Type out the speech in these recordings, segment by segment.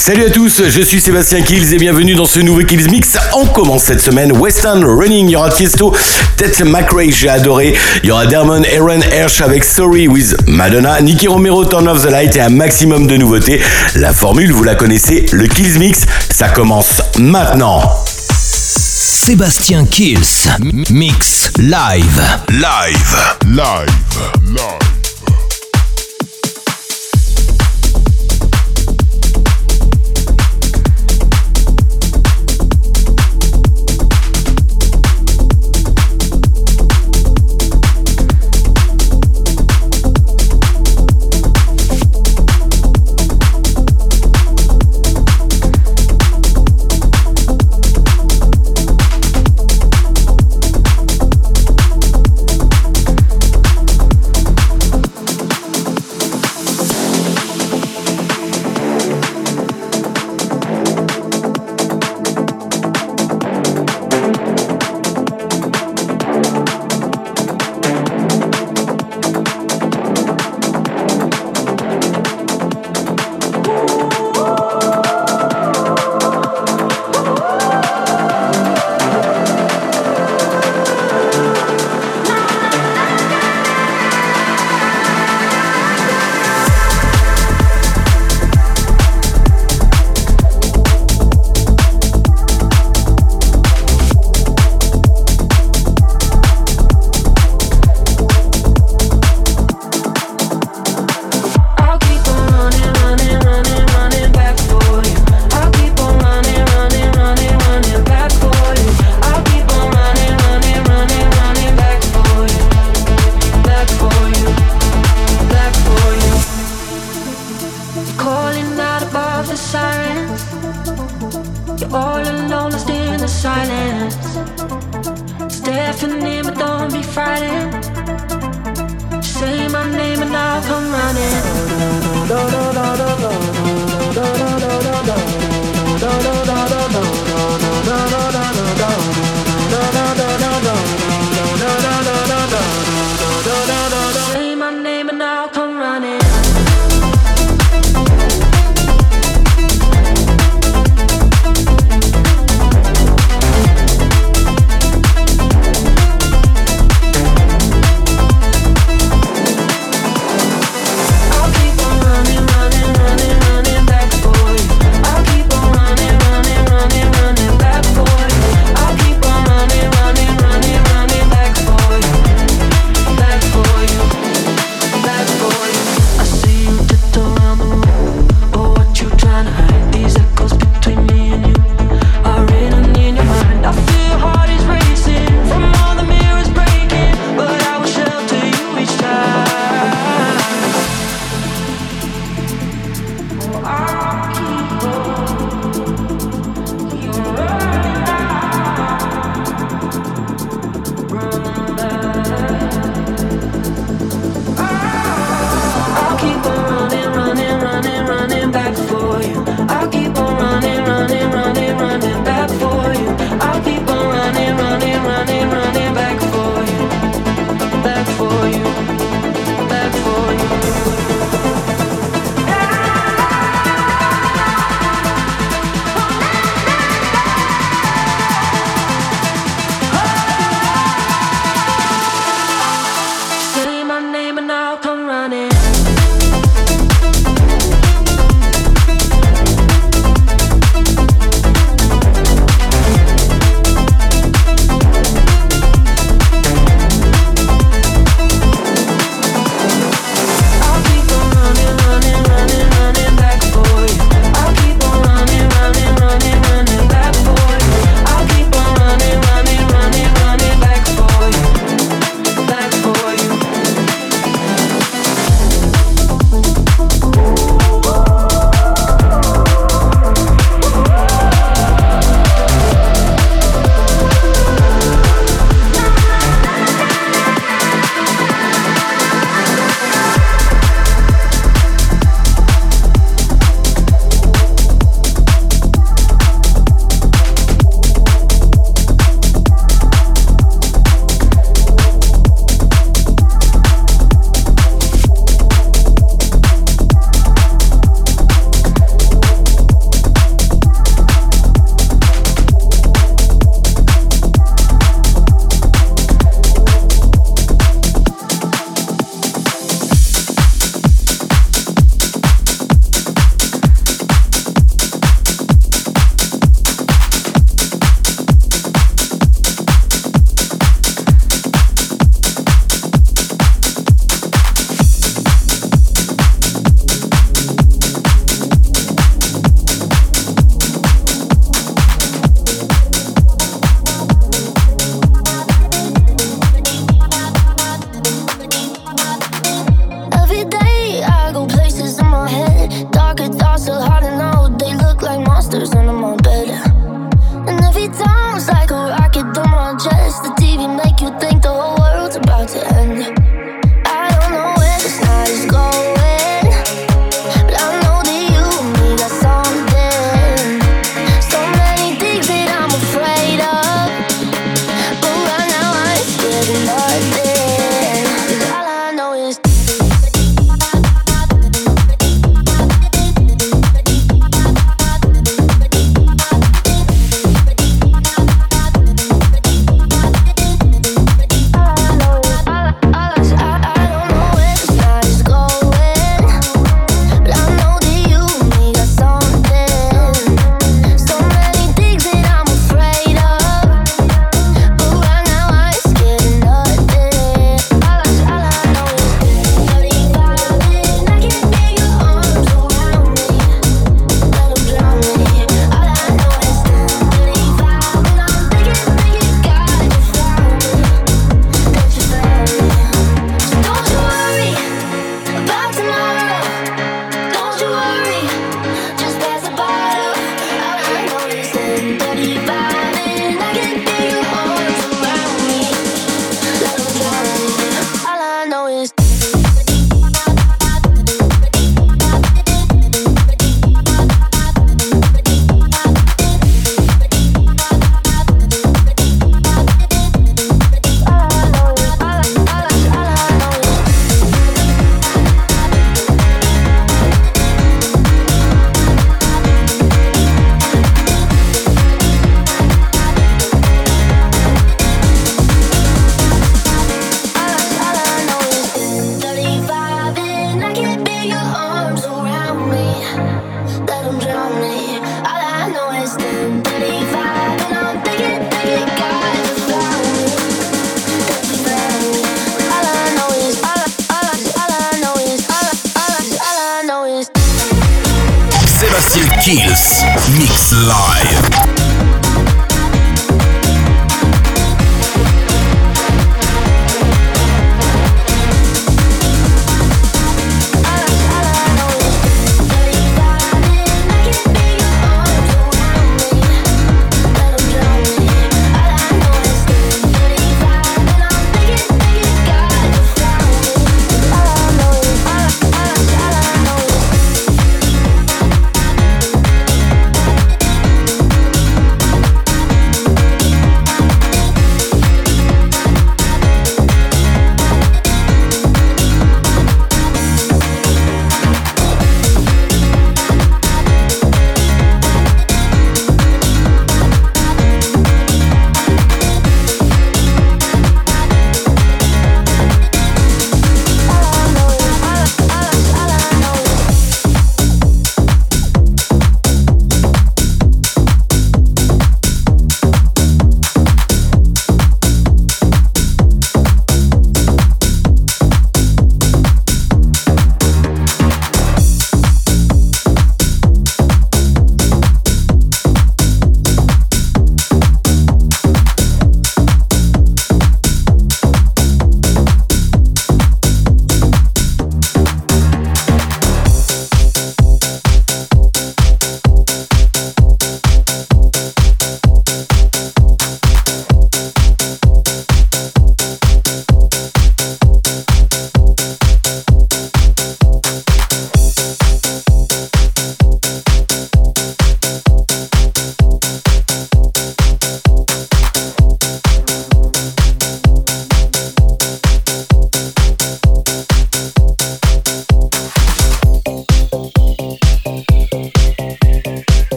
Salut à tous, je suis Sébastien Kills et bienvenue dans ce nouveau Kills Mix. On commence cette semaine Western Running, il y aura Tiesto, Ted McRae, j'ai adoré. Il y aura Dermon Aaron Hersh avec Sorry with Madonna, Nicky Romero, Turn of the Light et un maximum de nouveautés. La formule, vous la connaissez, le Kills Mix, ça commence maintenant. Sébastien Kills, mix live. Live. Live. Live.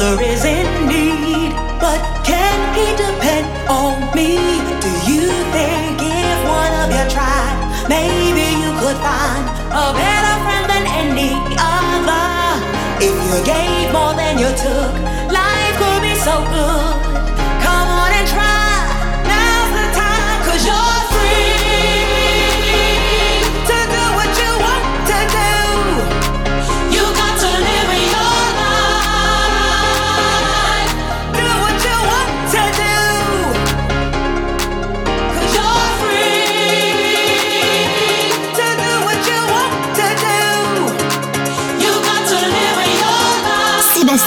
brother is in need, but can he depend on me? Do you think if one of you tried, maybe you could find a better friend than any other? If you gave more than you took,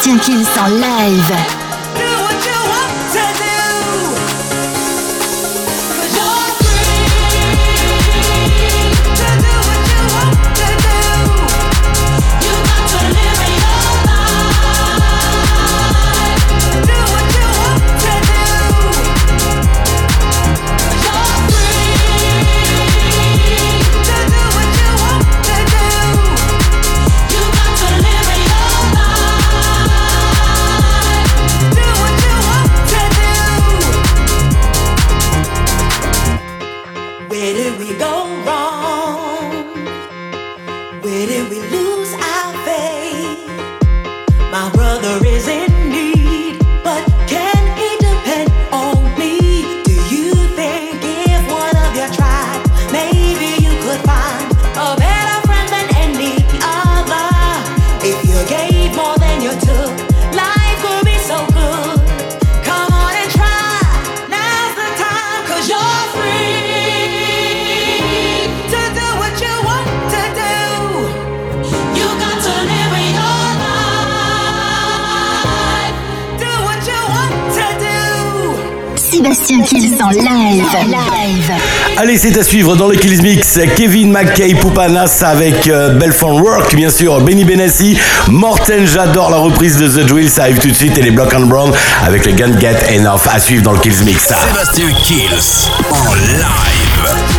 Jean-Sébastien Kills live. Kills en live. Allez, c'est à suivre dans le Kills Mix. Kevin McKay, Poupanas avec euh, Work, bien sûr. Benny Benassi, Morten, j'adore la reprise de The Drill. Ça arrive tout de suite. Et les Block and Brown avec le Gun Get Enough à suivre dans le Kills Mix. Sébastien Kills en live.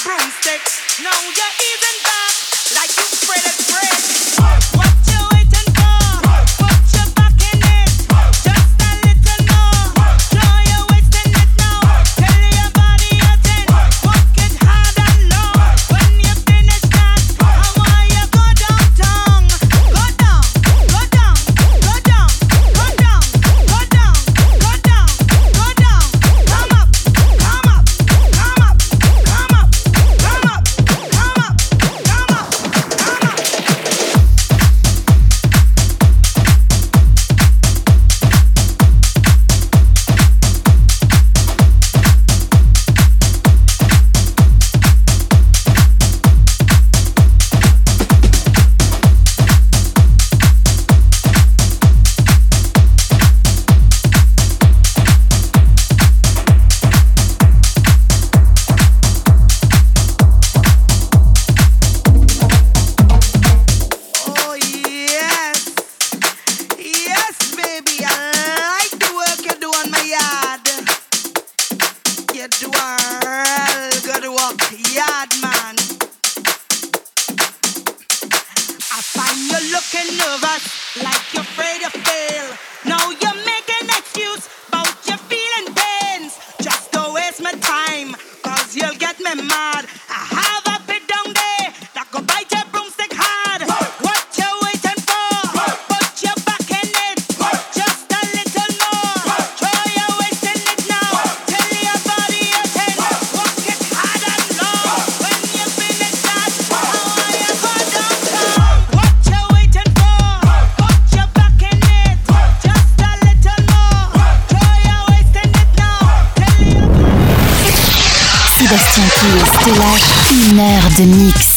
broomstick. Now you're even back like you spread it. Stella, une heure de mix.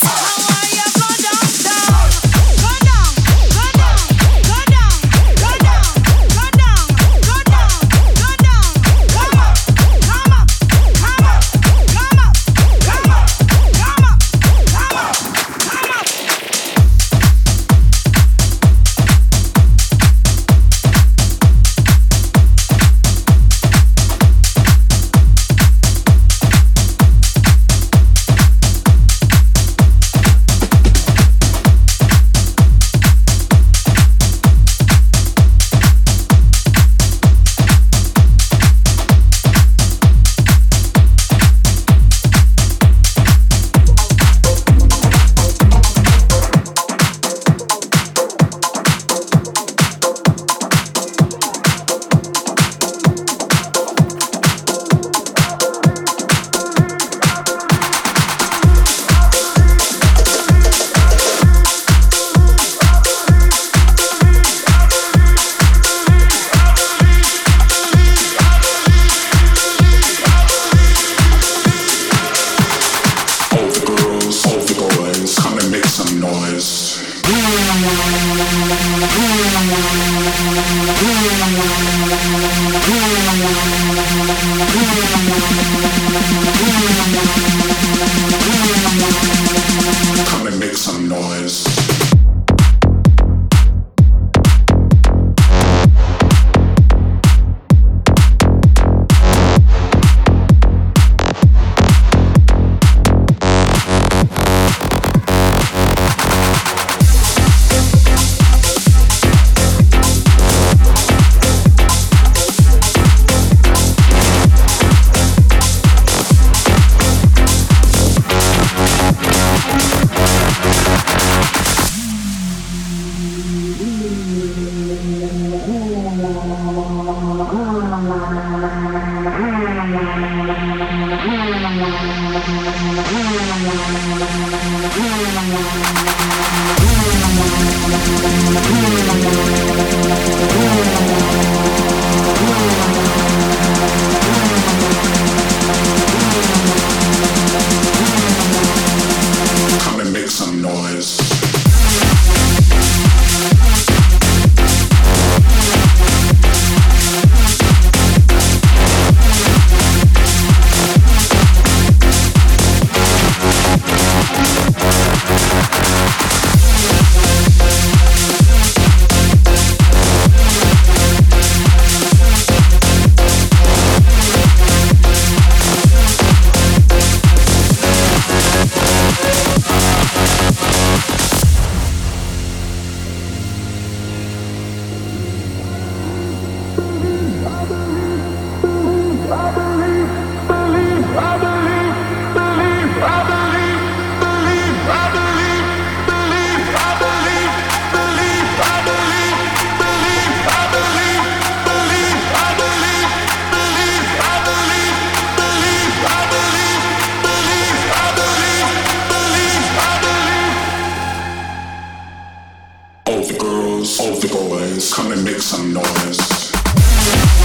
boys, come and make some noise.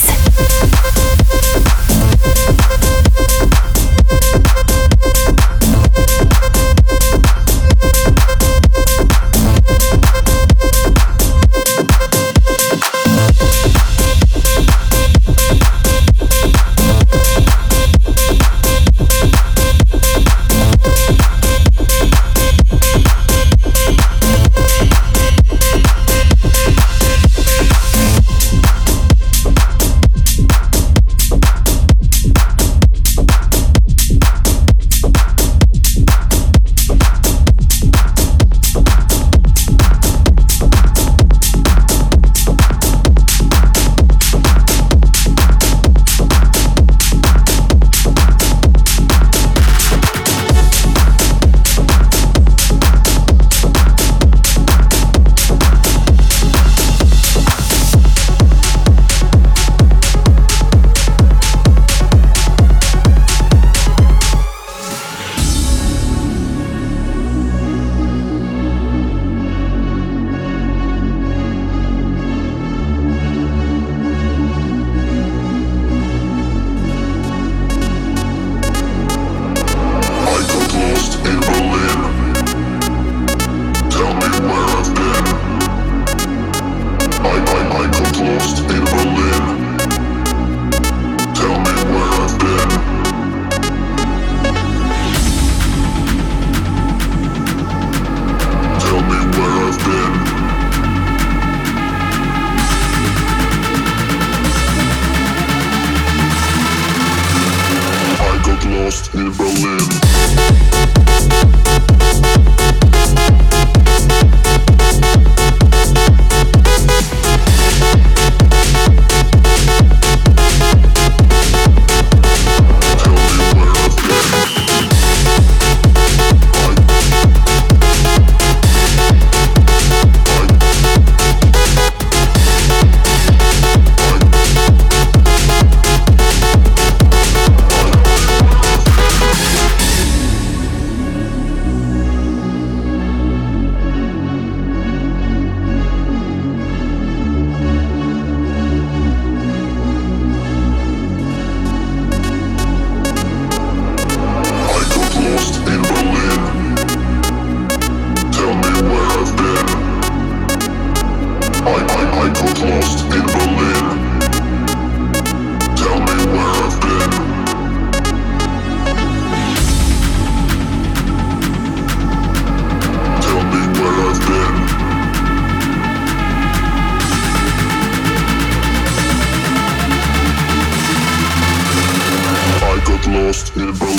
lost in the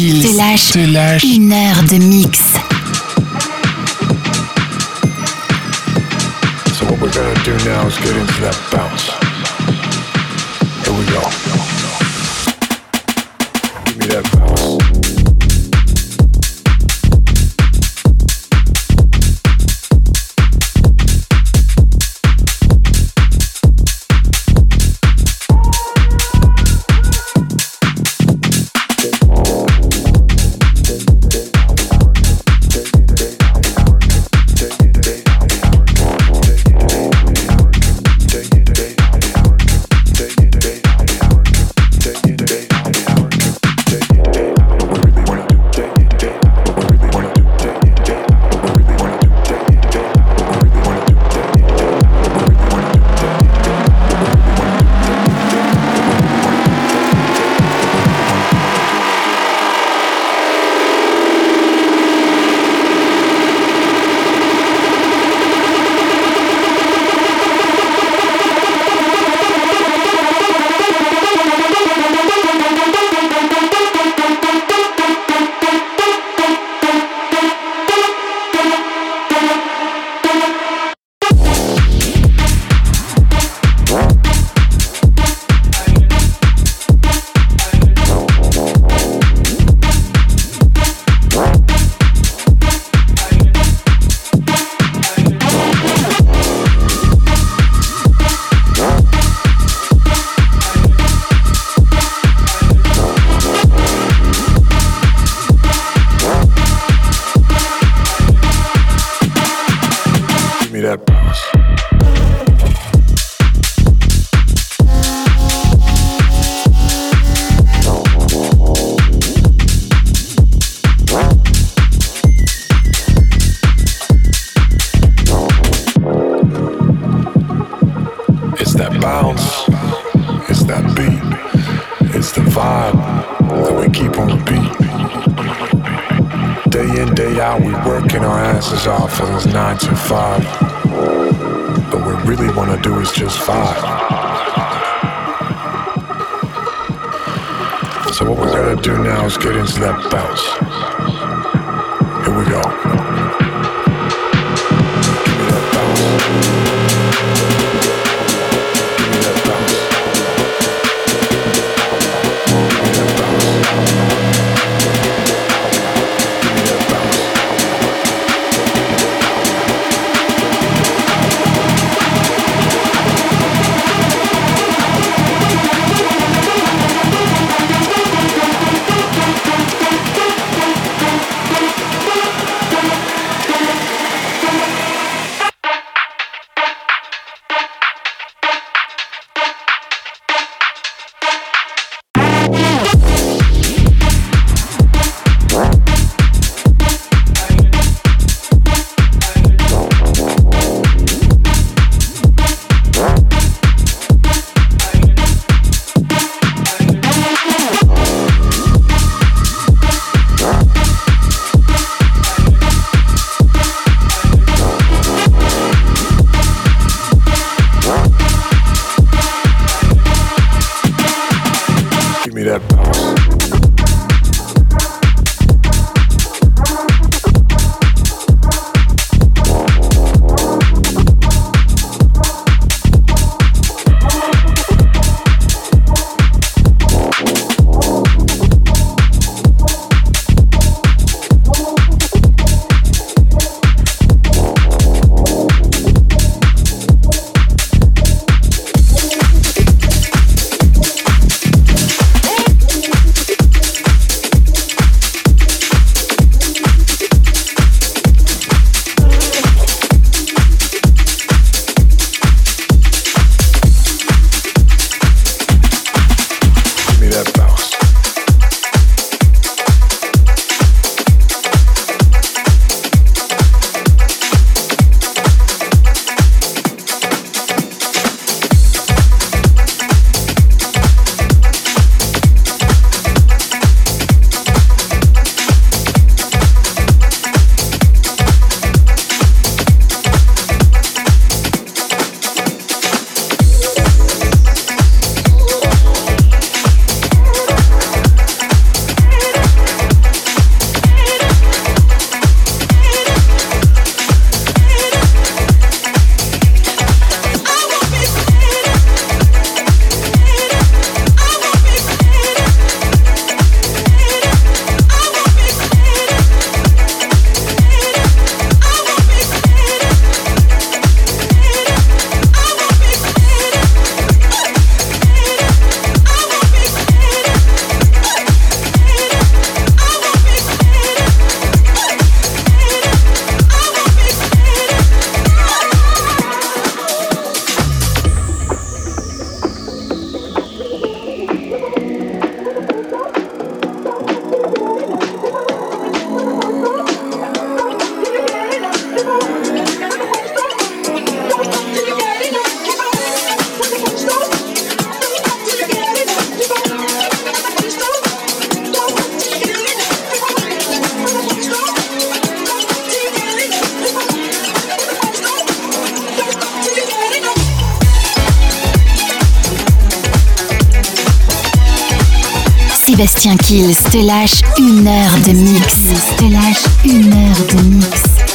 Kills te lâche, te lâche une heure de mix. So what we're gonna do now is get into that it's the vibe that we keep on repeat. Day in, day out, we working our asses off for this nine to five. But what we really wanna do is just vibe. So what we're gonna do now is get into that bounce. Here we go. Give me that bounce. Sébastien Kills te lâche une heure de mix. Te lâche une heure de mix.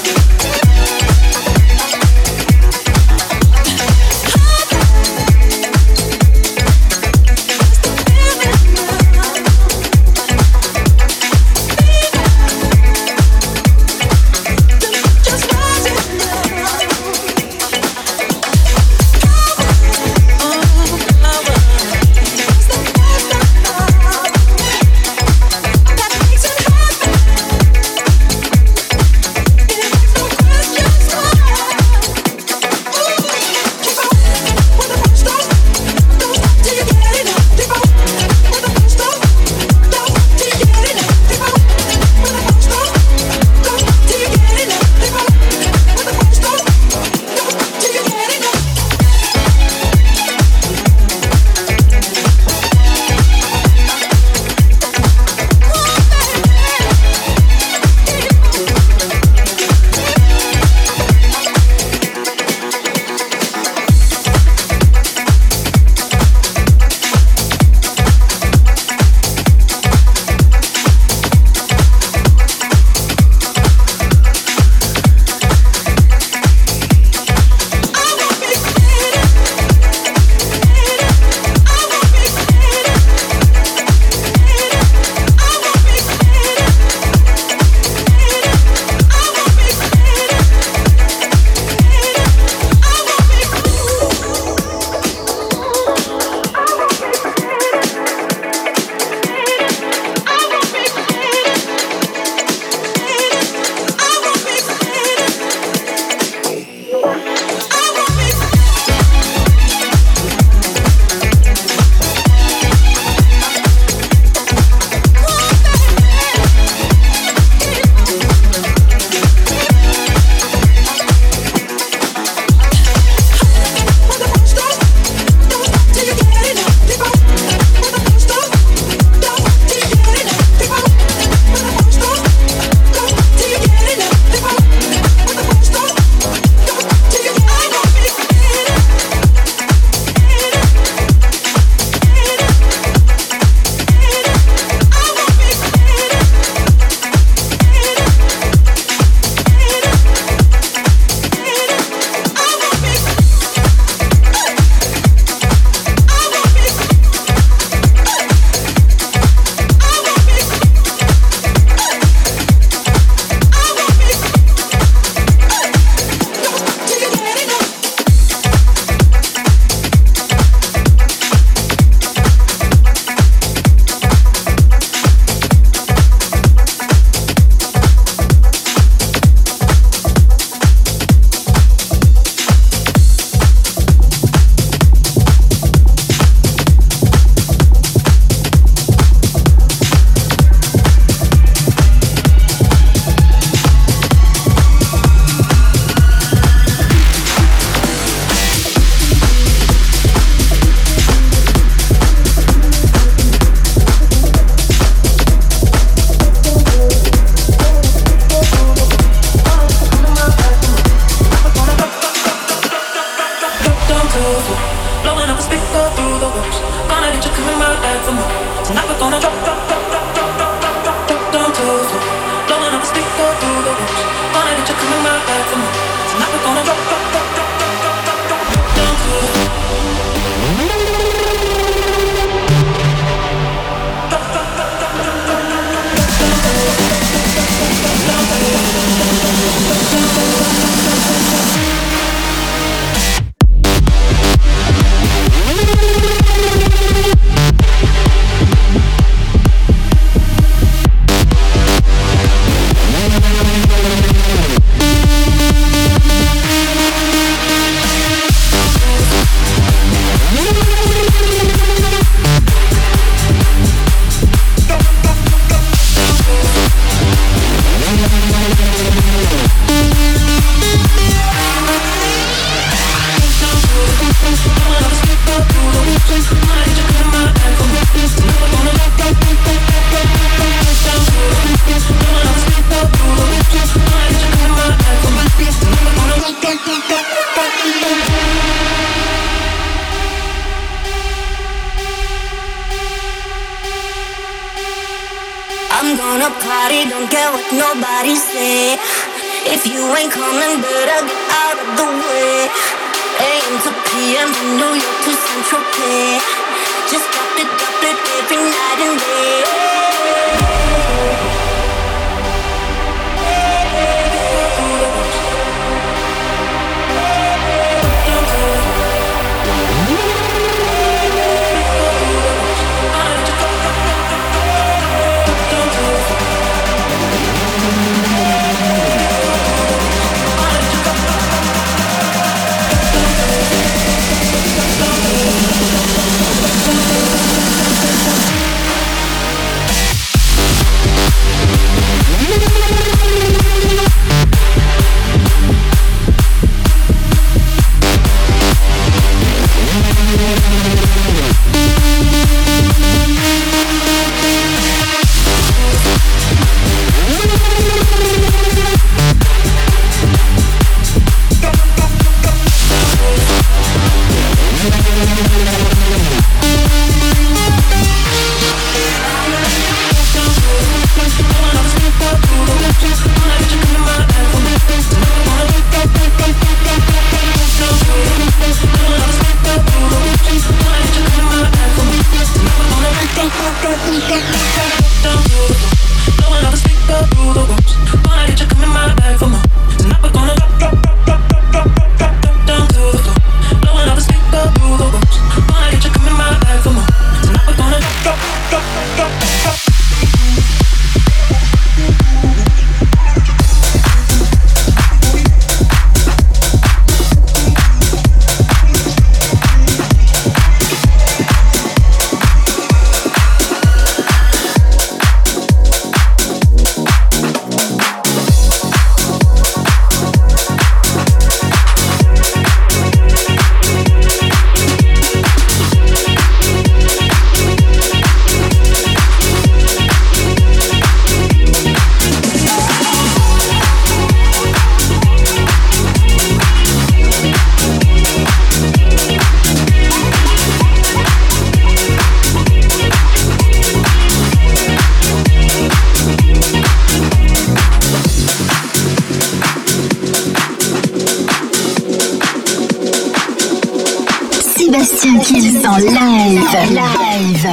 Live. Live.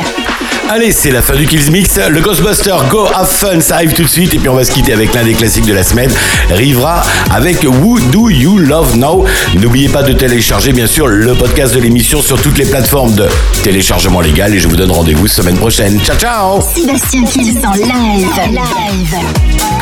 Allez, c'est la fin du Kills Mix. Le Ghostbuster Go Have Fun, ça arrive tout de suite. Et puis on va se quitter avec l'un des classiques de la semaine. Rivera avec Who Do You Love Now? N'oubliez pas de télécharger, bien sûr, le podcast de l'émission sur toutes les plateformes de téléchargement légal. Et je vous donne rendez-vous semaine prochaine. Ciao, ciao Sébastien Kills en live. Live.